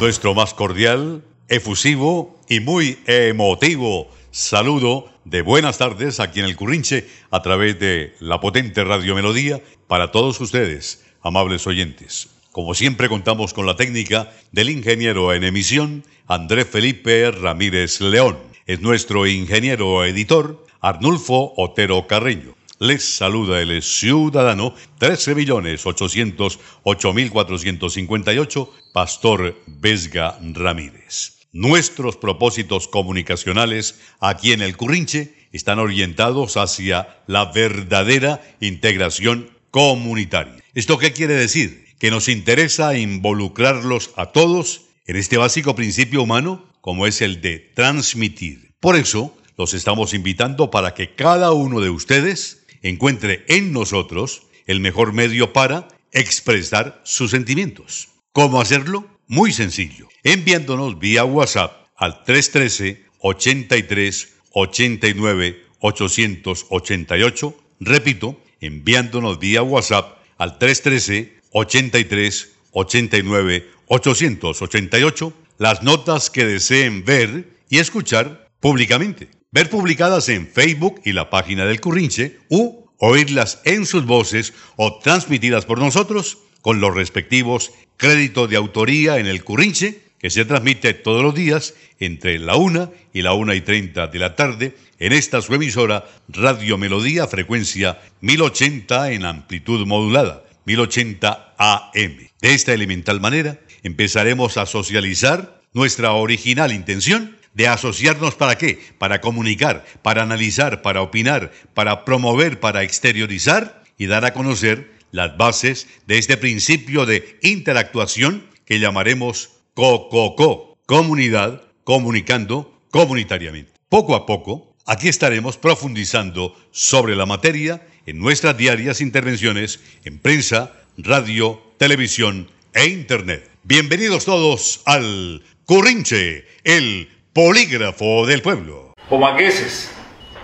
Nuestro más cordial, efusivo y muy emotivo saludo de buenas tardes aquí en el Currinche a través de la potente Radio Melodía para todos ustedes, amables oyentes. Como siempre contamos con la técnica del ingeniero en emisión Andrés Felipe Ramírez León. Es nuestro ingeniero editor Arnulfo Otero Carreño. Les saluda el ciudadano 13.808.458, Pastor Vesga Ramírez. Nuestros propósitos comunicacionales aquí en el Currinche están orientados hacia la verdadera integración comunitaria. ¿Esto qué quiere decir? Que nos interesa involucrarlos a todos en este básico principio humano como es el de transmitir. Por eso, los estamos invitando para que cada uno de ustedes encuentre en nosotros el mejor medio para expresar sus sentimientos. ¿Cómo hacerlo? Muy sencillo, enviándonos vía WhatsApp al 313 83 89 888. Repito, enviándonos vía WhatsApp al 313 83 89 888 las notas que deseen ver y escuchar públicamente ver publicadas en Facebook y la página del Currinche u oírlas en sus voces o transmitidas por nosotros con los respectivos créditos de autoría en el Currinche que se transmite todos los días entre la 1 y la 1 y 30 de la tarde en esta su emisora Radio Melodía, frecuencia 1080 en amplitud modulada, 1080 AM. De esta elemental manera empezaremos a socializar nuestra original intención de asociarnos para qué? Para comunicar, para analizar, para opinar, para promover, para exteriorizar y dar a conocer las bases de este principio de interactuación que llamaremos COCOCO, comunidad comunicando comunitariamente. Poco a poco, aquí estaremos profundizando sobre la materia en nuestras diarias intervenciones en prensa, radio, televisión e internet. Bienvenidos todos al Currinche, el Polígrafo del Pueblo. Pomagueses,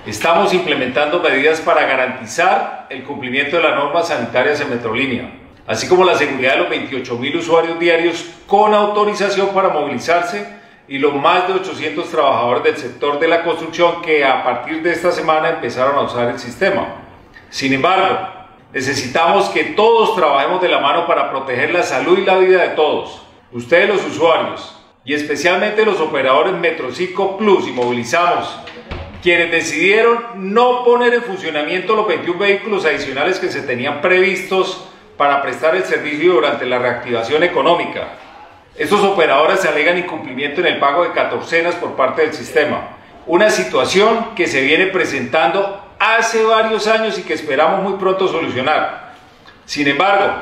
estamos implementando medidas para garantizar el cumplimiento de las normas sanitarias en Metrolínea, así como la seguridad de los 28 mil usuarios diarios con autorización para movilizarse y los más de 800 trabajadores del sector de la construcción que a partir de esta semana empezaron a usar el sistema. Sin embargo, necesitamos que todos trabajemos de la mano para proteger la salud y la vida de todos, ustedes los usuarios, y especialmente los operadores Metrocico Plus y Movilizamos, quienes decidieron no poner en funcionamiento los 21 vehículos adicionales que se tenían previstos para prestar el servicio durante la reactivación económica. Estos operadores alegan incumplimiento en el pago de catorcenas por parte del sistema, una situación que se viene presentando hace varios años y que esperamos muy pronto solucionar. Sin embargo,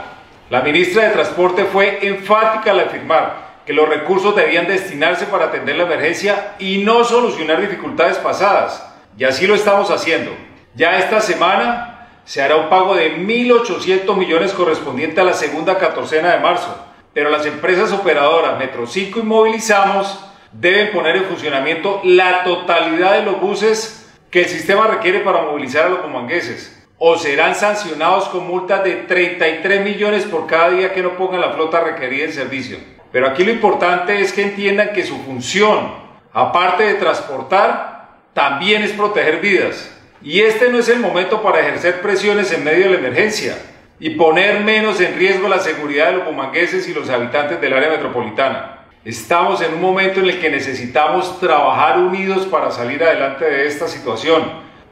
la ministra de Transporte fue enfática al afirmar que los recursos debían destinarse para atender la emergencia y no solucionar dificultades pasadas. Y así lo estamos haciendo. Ya esta semana se hará un pago de 1.800 millones correspondiente a la segunda catorcena de marzo. Pero las empresas operadoras Metro 5 y Movilizamos deben poner en funcionamiento la totalidad de los buses que el sistema requiere para movilizar a los comangueses o serán sancionados con multas de 33 millones por cada día que no pongan la flota requerida en servicio. Pero aquí lo importante es que entiendan que su función, aparte de transportar, también es proteger vidas. Y este no es el momento para ejercer presiones en medio de la emergencia y poner menos en riesgo la seguridad de los bumangueses y los habitantes del área metropolitana. Estamos en un momento en el que necesitamos trabajar unidos para salir adelante de esta situación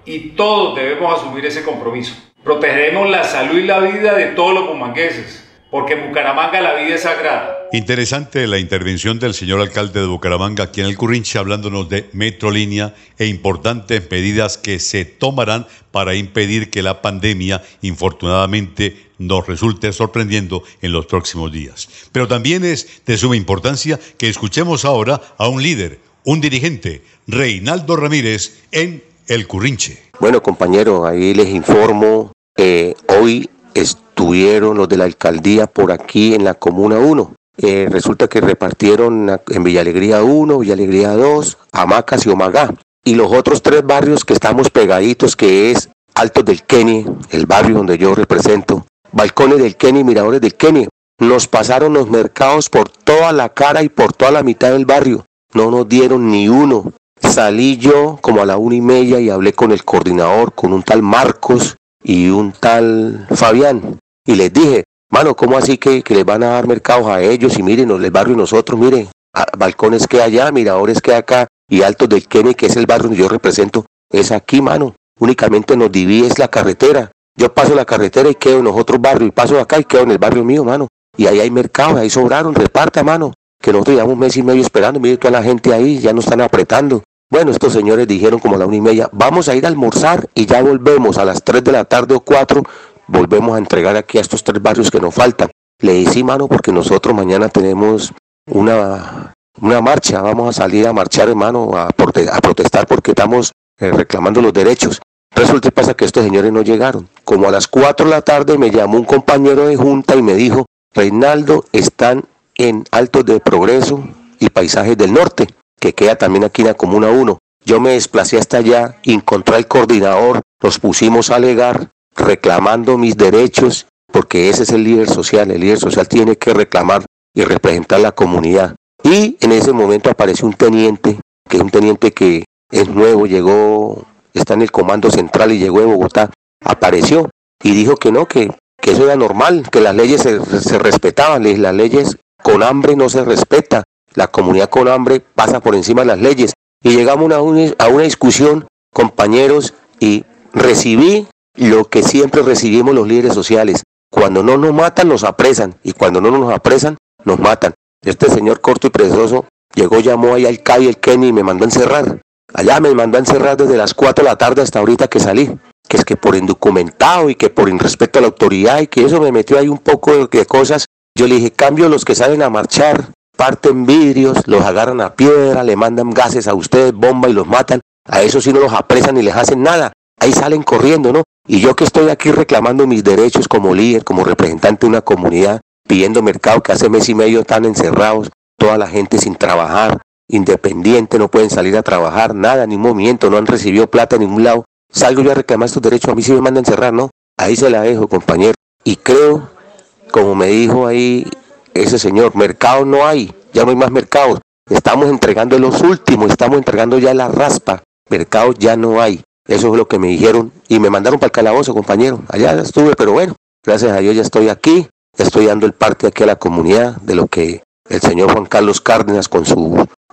y todos debemos asumir ese compromiso. Protegeremos la salud y la vida de todos los bumangueses porque en Bucaramanga la vida es sagrada. Interesante la intervención del señor alcalde de Bucaramanga aquí en el Currinche hablándonos de Metrolínea e importantes medidas que se tomarán para impedir que la pandemia infortunadamente nos resulte sorprendiendo en los próximos días. Pero también es de suma importancia que escuchemos ahora a un líder, un dirigente, Reinaldo Ramírez, en El Currinche. Bueno, compañero, ahí les informo, que hoy estuvieron los de la alcaldía por aquí en la Comuna 1. Eh, resulta que repartieron en Villa Alegría 1, Villa Alegría 2, Hamacas y Omagá. Y los otros tres barrios que estamos pegaditos, que es Altos del Kenny, el barrio donde yo represento, Balcones del Kenny, Miradores del Kenny. Nos pasaron los mercados por toda la cara y por toda la mitad del barrio. No nos dieron ni uno. Salí yo como a la una y media y hablé con el coordinador, con un tal Marcos y un tal Fabián. Y les dije, mano, ¿cómo así que, que les van a dar mercados a ellos? Y miren, el barrio nosotros, miren, balcones que allá, miradores que acá, y altos del Kenny, que es el barrio donde yo represento, es aquí, mano. Únicamente nos divide es la carretera. Yo paso la carretera y quedo en los otros barrios, y paso acá y quedo en el barrio mío, mano. Y ahí hay mercados, ahí sobraron, reparta, mano. Que nosotros llevamos un mes y medio esperando, mire toda la gente ahí, ya nos están apretando. Bueno, estos señores dijeron como a la una y media, vamos a ir a almorzar y ya volvemos a las 3 de la tarde o 4, volvemos a entregar aquí a estos tres barrios que nos faltan. Le dije, mano, porque nosotros mañana tenemos una, una marcha, vamos a salir a marchar, hermano, a, a protestar porque estamos eh, reclamando los derechos. Resulta que pasa que estos señores no llegaron. Como a las 4 de la tarde me llamó un compañero de junta y me dijo, Reinaldo, están en Altos de Progreso y Paisajes del Norte que queda también aquí en la Comuna 1. Yo me desplacé hasta allá, encontré al coordinador, nos pusimos a alegar, reclamando mis derechos, porque ese es el líder social, el líder social tiene que reclamar y representar la comunidad. Y en ese momento apareció un teniente, que es un teniente que es nuevo, llegó, está en el comando central y llegó de Bogotá, apareció y dijo que no, que, que eso era normal, que las leyes se, se respetaban, las leyes con hambre no se respeta, la comunidad con hambre pasa por encima de las leyes. Y llegamos a una, a una discusión, compañeros, y recibí lo que siempre recibimos los líderes sociales. Cuando no nos matan, nos apresan. Y cuando no nos apresan, nos matan. Este señor corto y precioso llegó, llamó ahí al CAI, el Kenny, y me mandó a encerrar. Allá me mandó a encerrar desde las 4 de la tarde hasta ahorita que salí. Que es que por indocumentado y que por irrespeto a la autoridad y que eso me metió ahí un poco de cosas. Yo le dije, cambio los que salen a marchar, parten vidrios, los agarran a piedra, le mandan gases a ustedes, bomba y los matan. A esos sí no los apresan ni les hacen nada. Ahí salen corriendo, ¿no? Y yo que estoy aquí reclamando mis derechos como líder, como representante de una comunidad, pidiendo mercado que hace mes y medio están encerrados, toda la gente sin trabajar, independiente, no pueden salir a trabajar, nada, ni movimiento, no han recibido plata en ningún lado. Salgo yo a reclamar estos derechos, a mí sí me mandan encerrar, ¿no? Ahí se la dejo, compañero. Y creo, como me dijo ahí ese señor, mercado no hay, ya no hay más mercados. Estamos entregando los últimos, estamos entregando ya la raspa. Mercados ya no hay. Eso es lo que me dijeron y me mandaron para el calabozo, compañero. Allá estuve, pero bueno, gracias a Dios ya estoy aquí, estoy dando el parte aquí a la comunidad de lo que el señor Juan Carlos Cárdenas con sus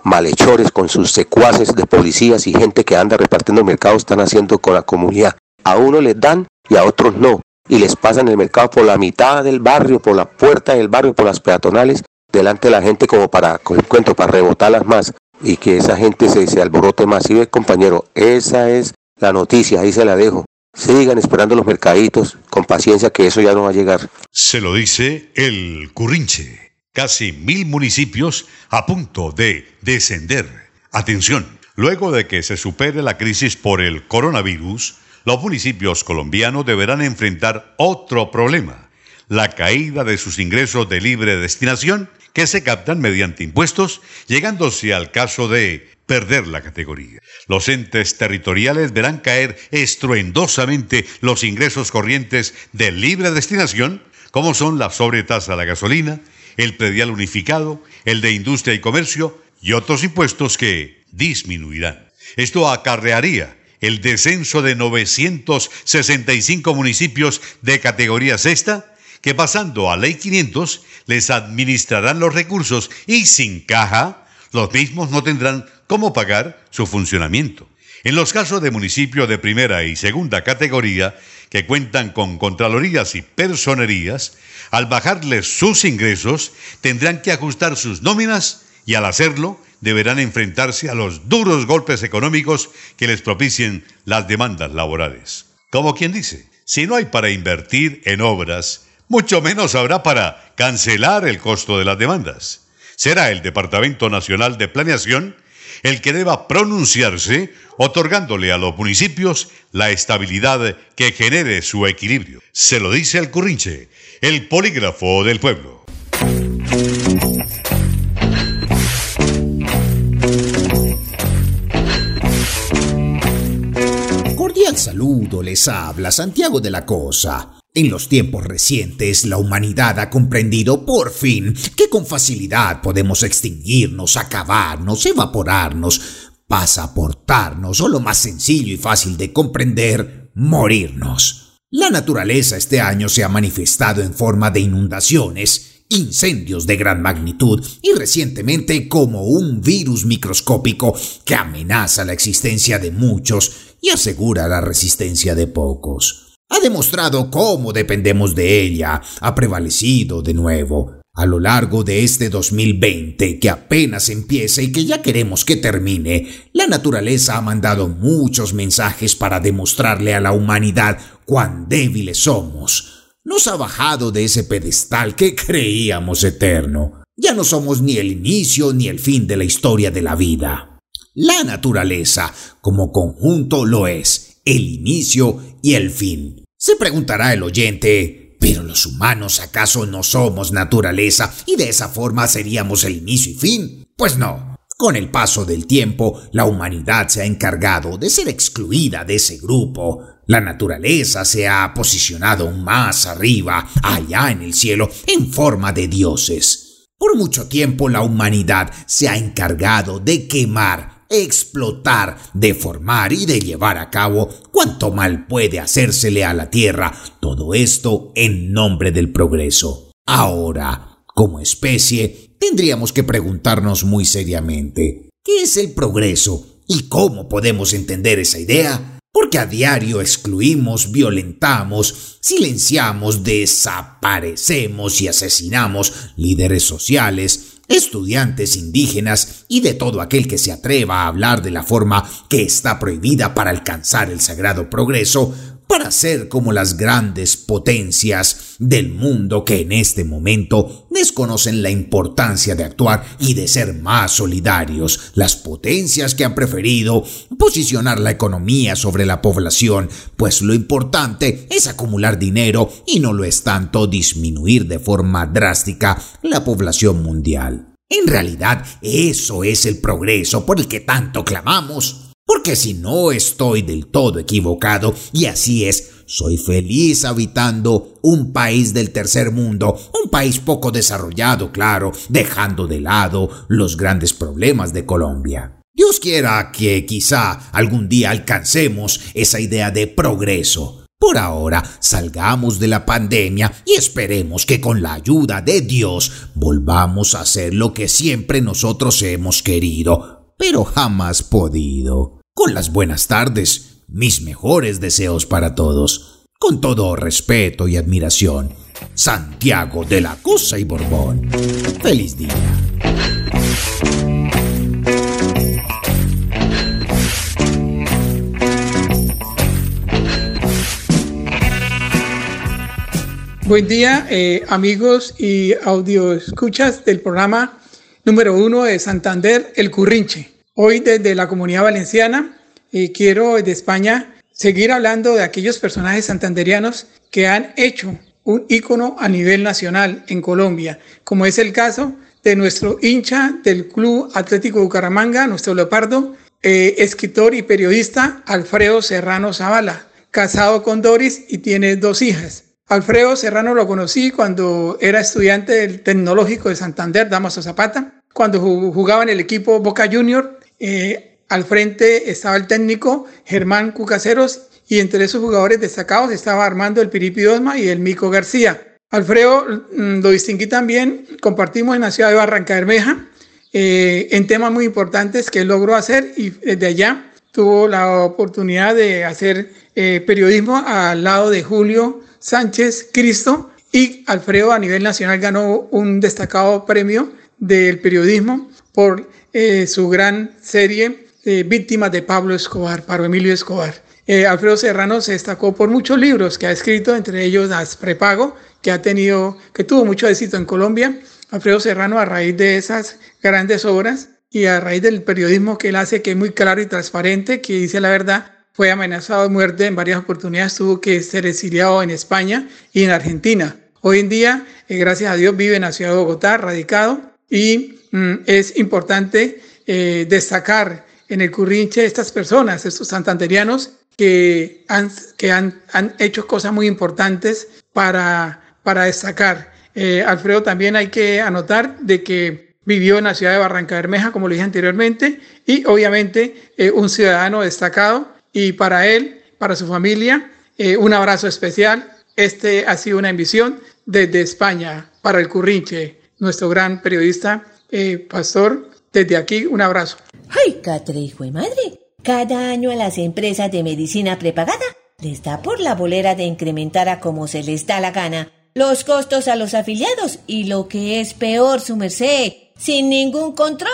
malhechores, con sus secuaces de policías y gente que anda repartiendo mercados están haciendo con la comunidad. A uno les dan y a otros no y les pasan el mercado por la mitad del barrio, por la puerta del barrio, por las peatonales, delante de la gente como para, con cuento, para rebotarlas más y que esa gente se, se alborote más. Y ve, compañero, esa es la noticia, ahí se la dejo. Sigan esperando los mercaditos, con paciencia que eso ya no va a llegar. Se lo dice el Currinche. Casi mil municipios a punto de descender. Atención, luego de que se supere la crisis por el coronavirus, los municipios colombianos deberán enfrentar otro problema, la caída de sus ingresos de libre destinación que se captan mediante impuestos, llegándose al caso de perder la categoría. Los entes territoriales verán caer estruendosamente los ingresos corrientes de libre destinación, como son la sobretasa a la gasolina, el predial unificado, el de industria y comercio y otros impuestos que disminuirán. Esto acarrearía el descenso de 965 municipios de categoría sexta, que pasando a Ley 500 les administrarán los recursos y sin caja, los mismos no tendrán cómo pagar su funcionamiento. En los casos de municipios de primera y segunda categoría que cuentan con contralorías y personerías, al bajarles sus ingresos tendrán que ajustar sus nóminas y al hacerlo deberán enfrentarse a los duros golpes económicos que les propicien las demandas laborales. Como quien dice, si no hay para invertir en obras, mucho menos habrá para cancelar el costo de las demandas. Será el Departamento Nacional de Planeación el que deba pronunciarse, otorgándole a los municipios la estabilidad que genere su equilibrio. Se lo dice el Currinche, el polígrafo del pueblo. Cordial saludo, les habla Santiago de la Cosa. En los tiempos recientes, la humanidad ha comprendido por fin que con facilidad podemos extinguirnos, acabarnos, evaporarnos, pasaportarnos o lo más sencillo y fácil de comprender, morirnos. La naturaleza este año se ha manifestado en forma de inundaciones, incendios de gran magnitud y recientemente como un virus microscópico que amenaza la existencia de muchos y asegura la resistencia de pocos ha demostrado cómo dependemos de ella, ha prevalecido de nuevo. A lo largo de este 2020 que apenas empieza y que ya queremos que termine, la naturaleza ha mandado muchos mensajes para demostrarle a la humanidad cuán débiles somos. Nos ha bajado de ese pedestal que creíamos eterno. Ya no somos ni el inicio ni el fin de la historia de la vida. La naturaleza, como conjunto, lo es, el inicio y el fin. Se preguntará el oyente, ¿pero los humanos acaso no somos naturaleza y de esa forma seríamos el inicio y fin? Pues no. Con el paso del tiempo, la humanidad se ha encargado de ser excluida de ese grupo. La naturaleza se ha posicionado más arriba, allá en el cielo, en forma de dioses. Por mucho tiempo la humanidad se ha encargado de quemar explotar, deformar y de llevar a cabo cuanto mal puede hacérsele a la Tierra, todo esto en nombre del progreso. Ahora, como especie, tendríamos que preguntarnos muy seriamente, ¿qué es el progreso y cómo podemos entender esa idea? Porque a diario excluimos, violentamos, silenciamos, desaparecemos y asesinamos líderes sociales, estudiantes indígenas y de todo aquel que se atreva a hablar de la forma que está prohibida para alcanzar el sagrado progreso, para ser como las grandes potencias del mundo que en este momento desconocen la importancia de actuar y de ser más solidarios, las potencias que han preferido posicionar la economía sobre la población, pues lo importante es acumular dinero y no lo es tanto disminuir de forma drástica la población mundial. En realidad, eso es el progreso por el que tanto clamamos. Porque si no estoy del todo equivocado, y así es, soy feliz habitando un país del tercer mundo, un país poco desarrollado, claro, dejando de lado los grandes problemas de Colombia. Dios quiera que quizá algún día alcancemos esa idea de progreso. Por ahora, salgamos de la pandemia y esperemos que con la ayuda de Dios volvamos a hacer lo que siempre nosotros hemos querido, pero jamás podido con las buenas tardes, mis mejores deseos para todos, con todo respeto y admiración, Santiago de la Cosa y Borbón. Feliz día. Buen día, eh, amigos y audio escuchas del programa número uno de Santander, El Currinche. Hoy desde la comunidad valenciana y quiero desde España seguir hablando de aquellos personajes santanderianos que han hecho un ícono a nivel nacional en Colombia, como es el caso de nuestro hincha del Club Atlético Bucaramanga, nuestro leopardo, eh, escritor y periodista Alfredo Serrano Zavala, casado con Doris y tiene dos hijas. Alfredo Serrano lo conocí cuando era estudiante del Tecnológico de Santander, Damaso Zapata, cuando jugaba en el equipo Boca Junior eh, al frente estaba el técnico Germán Cucaseros y entre esos jugadores destacados estaba Armando el Piripi Osma y el Mico García. Alfredo mm, lo distinguí también, compartimos en la ciudad de Barranca Bermeja eh, en temas muy importantes que logró hacer y desde allá tuvo la oportunidad de hacer eh, periodismo al lado de Julio Sánchez Cristo y Alfredo a nivel nacional ganó un destacado premio del periodismo por eh, su gran serie eh, Víctimas de Pablo Escobar, Pablo Emilio Escobar. Eh, Alfredo Serrano se destacó por muchos libros que ha escrito, entre ellos Las Prepago, que ha tenido, que tuvo mucho éxito en Colombia. Alfredo Serrano, a raíz de esas grandes obras y a raíz del periodismo que él hace, que es muy claro y transparente, que dice la verdad, fue amenazado de muerte en varias oportunidades, tuvo que ser exiliado en España y en Argentina. Hoy en día, eh, gracias a Dios, vive en la ciudad de Bogotá, radicado, y es importante eh, destacar en el Currinche estas personas, estos santanderianos, que han, que han, han hecho cosas muy importantes para, para destacar. Eh, Alfredo, también hay que anotar de que vivió en la ciudad de Barranca Bermeja, como lo dije anteriormente, y obviamente eh, un ciudadano destacado. Y para él, para su familia, eh, un abrazo especial. Este ha sido una emisión desde España para el Currinche, nuestro gran periodista, pastor. Desde aquí, un abrazo. ¡Ay, Catre, hijo de madre! Cada año a las empresas de medicina prepagada les da por la bolera de incrementar a como se les da la gana los costos a los afiliados y lo que es peor, su merced, sin ningún control,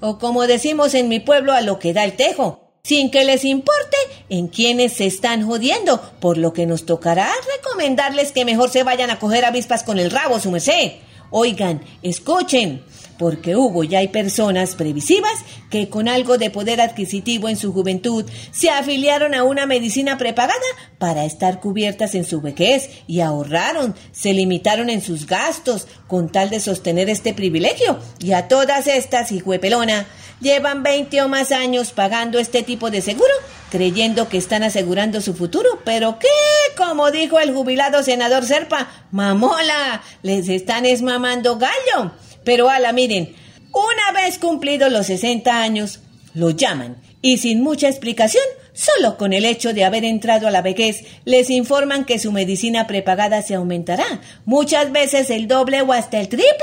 o como decimos en mi pueblo, a lo que da el tejo, sin que les importe en quienes se están jodiendo, por lo que nos tocará recomendarles que mejor se vayan a coger avispas con el rabo, su merced. Oigan, escuchen, porque hubo y hay personas previsivas que con algo de poder adquisitivo en su juventud se afiliaron a una medicina prepagada para estar cubiertas en su vejez y ahorraron, se limitaron en sus gastos con tal de sostener este privilegio. Y a todas estas, hijuepelona, llevan 20 o más años pagando este tipo de seguro, creyendo que están asegurando su futuro, pero ¿qué? Como dijo el jubilado senador Serpa, mamola, les están esmamando gallo. Pero ala, miren, una vez cumplidos los 60 años, lo llaman y sin mucha explicación, solo con el hecho de haber entrado a la vejez, les informan que su medicina prepagada se aumentará, muchas veces el doble o hasta el triple,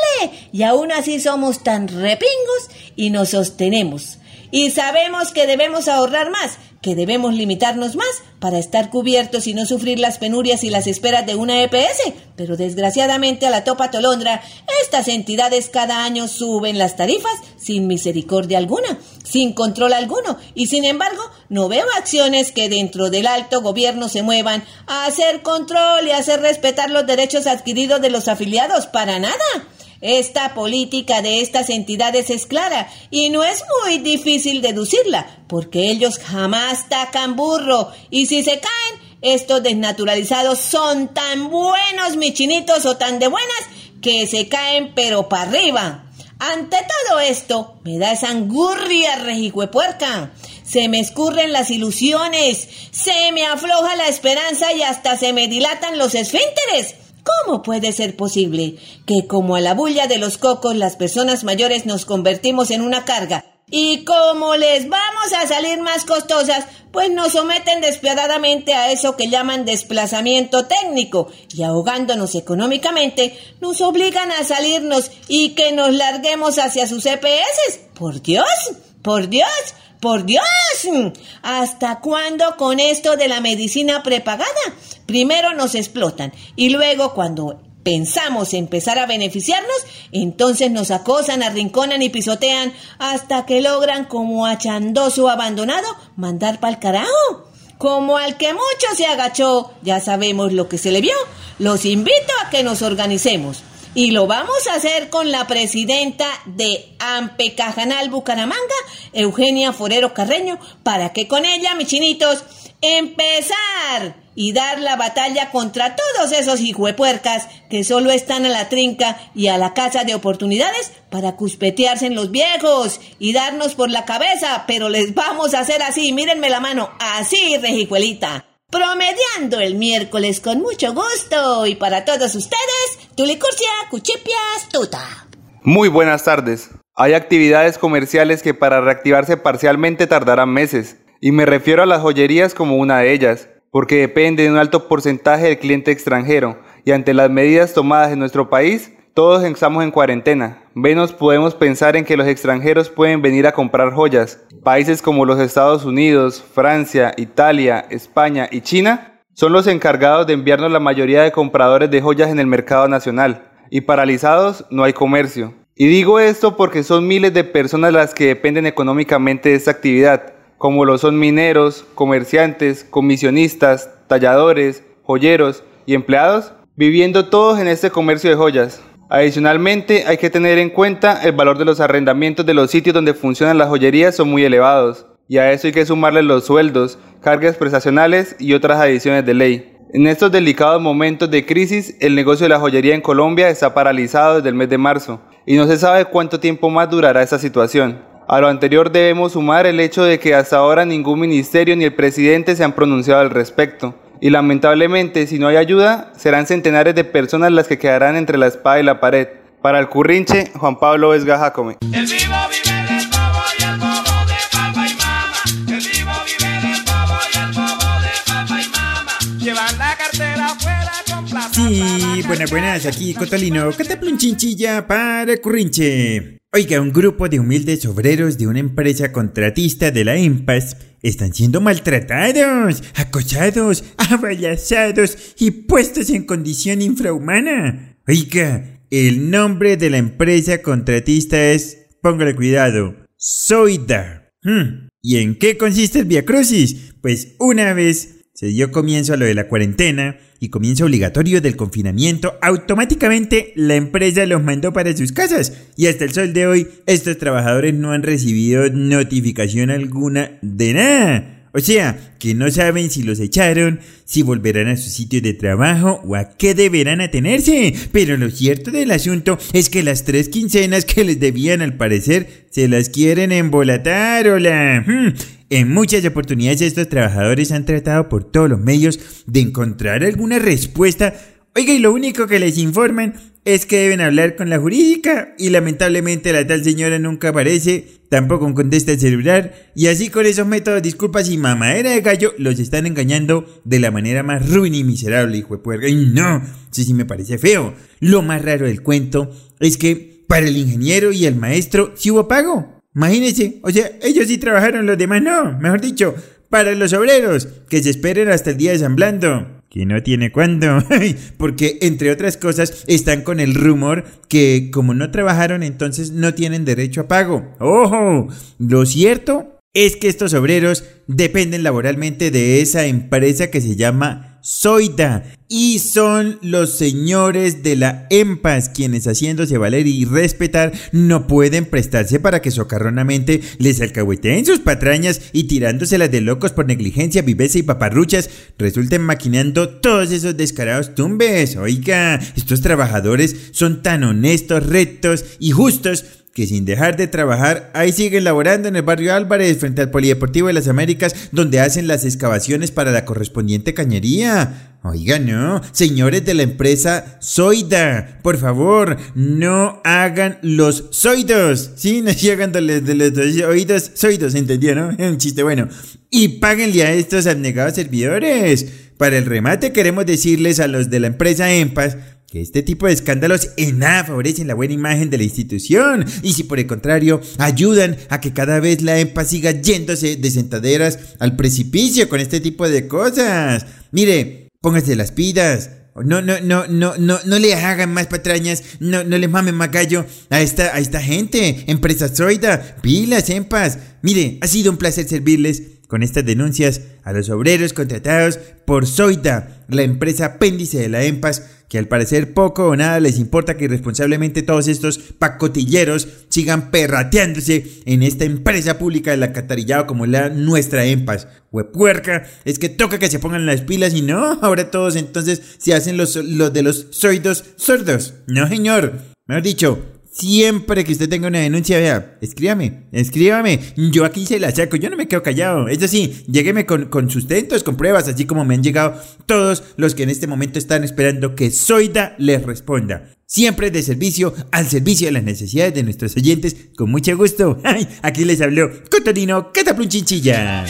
y aún así somos tan repingos y nos sostenemos. Y sabemos que debemos ahorrar más, que debemos limitarnos más para estar cubiertos y no sufrir las penurias y las esperas de una EPS. Pero desgraciadamente a la topa tolondra, estas entidades cada año suben las tarifas sin misericordia alguna, sin control alguno, y sin embargo no veo acciones que dentro del alto gobierno se muevan a hacer control y hacer respetar los derechos adquiridos de los afiliados. Para nada. Esta política de estas entidades es clara y no es muy difícil deducirla, porque ellos jamás tacan burro y si se caen, estos desnaturalizados son tan buenos, michinitos o tan de buenas, que se caen pero para arriba. Ante todo esto, me da esa angurria rejicuepuerca. Se me escurren las ilusiones, se me afloja la esperanza y hasta se me dilatan los esfínteres. ¿Cómo puede ser posible que como a la bulla de los cocos las personas mayores nos convertimos en una carga y como les vamos a salir más costosas, pues nos someten despiadadamente a eso que llaman desplazamiento técnico. Y ahogándonos económicamente, nos obligan a salirnos y que nos larguemos hacia sus EPS? Por Dios, por Dios, por Dios, ¿hasta cuándo con esto de la medicina prepagada? Primero nos explotan y luego cuando pensamos empezar a beneficiarnos, entonces nos acosan, arrinconan y pisotean hasta que logran como a chandoso abandonado mandar pa'l carajo. Como al que mucho se agachó, ya sabemos lo que se le vio. Los invito a que nos organicemos. Y lo vamos a hacer con la presidenta de Ampecajanal Bucaramanga, Eugenia Forero Carreño, para que con ella, mis chinitos, empezar y dar la batalla contra todos esos hijuepuercas que solo están a la trinca y a la casa de oportunidades para cuspetearse en los viejos y darnos por la cabeza, pero les vamos a hacer así, mírenme la mano, así, rejicuelita. Promediando el miércoles con mucho gusto y para todos ustedes, Tulicurcia, Cuchipias, Tuta. Muy buenas tardes. Hay actividades comerciales que para reactivarse parcialmente tardarán meses, y me refiero a las joyerías como una de ellas, porque depende de un alto porcentaje del cliente extranjero, y ante las medidas tomadas en nuestro país, todos estamos en cuarentena. Menos podemos pensar en que los extranjeros pueden venir a comprar joyas. Países como los Estados Unidos, Francia, Italia, España y China son los encargados de enviarnos la mayoría de compradores de joyas en el mercado nacional. Y paralizados no hay comercio. Y digo esto porque son miles de personas las que dependen económicamente de esta actividad. como lo son mineros, comerciantes, comisionistas, talladores, joyeros y empleados, viviendo todos en este comercio de joyas. Adicionalmente, hay que tener en cuenta el valor de los arrendamientos de los sitios donde funcionan las joyerías son muy elevados, y a eso hay que sumarle los sueldos, cargas prestacionales y otras adiciones de ley. En estos delicados momentos de crisis, el negocio de la joyería en Colombia está paralizado desde el mes de marzo, y no se sabe cuánto tiempo más durará esta situación. A lo anterior debemos sumar el hecho de que hasta ahora ningún ministerio ni el presidente se han pronunciado al respecto. Y lamentablemente, si no hay ayuda, serán centenares de personas las que quedarán entre la espada y la pared. Para el currinche, Juan Pablo Vesga Jacome. Sí, buenas, buenas, aquí Cotolino, un chinchilla para Currinche. Oiga, un grupo de humildes obreros de una empresa contratista de la EMPAS están siendo maltratados, acosados, abayazados y puestos en condición infrahumana. Oiga, el nombre de la empresa contratista es, póngale cuidado, Soida. Hmm, ¿Y en qué consiste el Via Crucis? Pues una vez se dio comienzo a lo de la cuarentena, y comienzo obligatorio del confinamiento, automáticamente la empresa los mandó para sus casas y hasta el sol de hoy estos trabajadores no han recibido notificación alguna de nada. O sea, que no saben si los echaron, si volverán a su sitio de trabajo o a qué deberán atenerse. Pero lo cierto del asunto es que las tres quincenas que les debían al parecer se las quieren embolatar, hola. Hmm. En muchas oportunidades estos trabajadores han tratado por todos los medios de encontrar alguna respuesta. Oiga, y lo único que les informan es que deben hablar con la jurídica y lamentablemente la tal señora nunca aparece, tampoco contesta el celular y así con esos métodos, disculpas y mamadera de gallo, los están engañando de la manera más ruin y miserable, hijo de puerca. Y no, eso sí me parece feo. Lo más raro del cuento es que para el ingeniero y el maestro sí hubo pago. Imagínense, o sea, ellos sí trabajaron, los demás no. Mejor dicho, para los obreros, que se esperen hasta el día de San Blando. Que no tiene cuándo. Porque, entre otras cosas, están con el rumor que como no trabajaron, entonces no tienen derecho a pago. ¡Ojo! Lo cierto es que estos obreros dependen laboralmente de esa empresa que se llama Zoida y son los señores de la EMPAS quienes haciéndose valer y respetar no pueden prestarse para que socarronamente les alcahueteen sus patrañas y tirándoselas de locos por negligencia, viveza y paparruchas resulten maquinando todos esos descarados tumbes. Oiga, estos trabajadores son tan honestos, rectos y justos que sin dejar de trabajar, ahí siguen laborando en el barrio Álvarez frente al Polideportivo de las Américas, donde hacen las excavaciones para la correspondiente cañería. Oiga, no, señores de la empresa Soida, por favor, no hagan los soidos. Sí, no hagan de los, de los oídos soidos, ¿entendió, no? Un chiste bueno. Y páguenle a estos abnegados servidores. Para el remate queremos decirles a los de la empresa EMPAS que este tipo de escándalos en nada favorecen la buena imagen de la institución y si por el contrario ayudan a que cada vez la EMPA siga yéndose de sentaderas al precipicio con este tipo de cosas. Mire, póngase las pidas. No, no, no, no, no, no le hagan más patrañas, no, no le mamen más gallo a esta, a esta gente, empresa Zoida, pilas, empas. Mire, ha sido un placer servirles con estas denuncias a los obreros contratados por Zoida, la empresa apéndice de la EMPAS, que al parecer poco o nada les importa que irresponsablemente todos estos pacotilleros sigan perrateándose en esta empresa pública de la Catarillado como la nuestra EMPAS. Huepuerca, es que toca que se pongan las pilas y no, ahora todos entonces se hacen los, los de los soidos sordos. No, señor. Mejor dicho, Siempre que usted tenga una denuncia, vea, escríbame, escríbame. Yo aquí se la saco, yo no me quedo callado. Es sí, llégueme con, con sustentos, con pruebas, así como me han llegado todos los que en este momento están esperando que Zoida les responda. Siempre de servicio, al servicio de las necesidades de nuestros oyentes, con mucho gusto. Aquí les habló Cotorino Cataplun Chinchilla.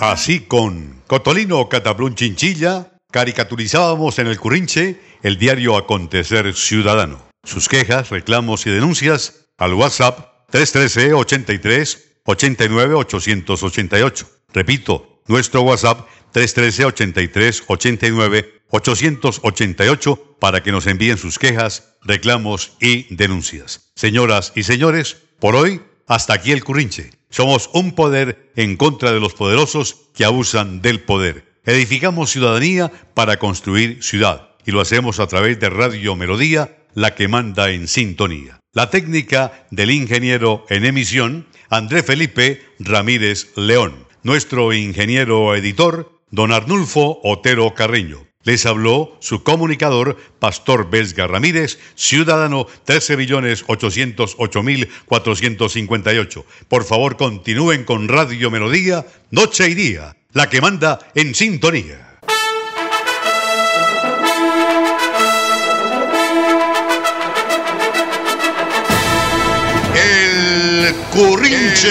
Así con Cotolino Cataplún Chinchilla, caricaturizábamos en el Currinche el diario Acontecer Ciudadano. Sus quejas, reclamos y denuncias al WhatsApp 313 83 89 888. Repito, Nuestro WhatsApp 313-83-89-888 para que nos envíen sus quejas, reclamos y denuncias. Señoras y señores, por hoy, hasta aquí el currinche. Somos un poder en contra de los poderosos que abusan del poder. Edificamos ciudadanía para construir ciudad y lo hacemos a través de Radio Melodía, la que manda en sintonía. La técnica del ingeniero en emisión, André Felipe Ramírez León. Nuestro ingeniero editor, don Arnulfo Otero Carreño. Les habló su comunicador, Pastor Vesga Ramírez, ciudadano 13.808.458. Por favor, continúen con Radio Melodía, noche y día, la que manda en sintonía. El Currinche.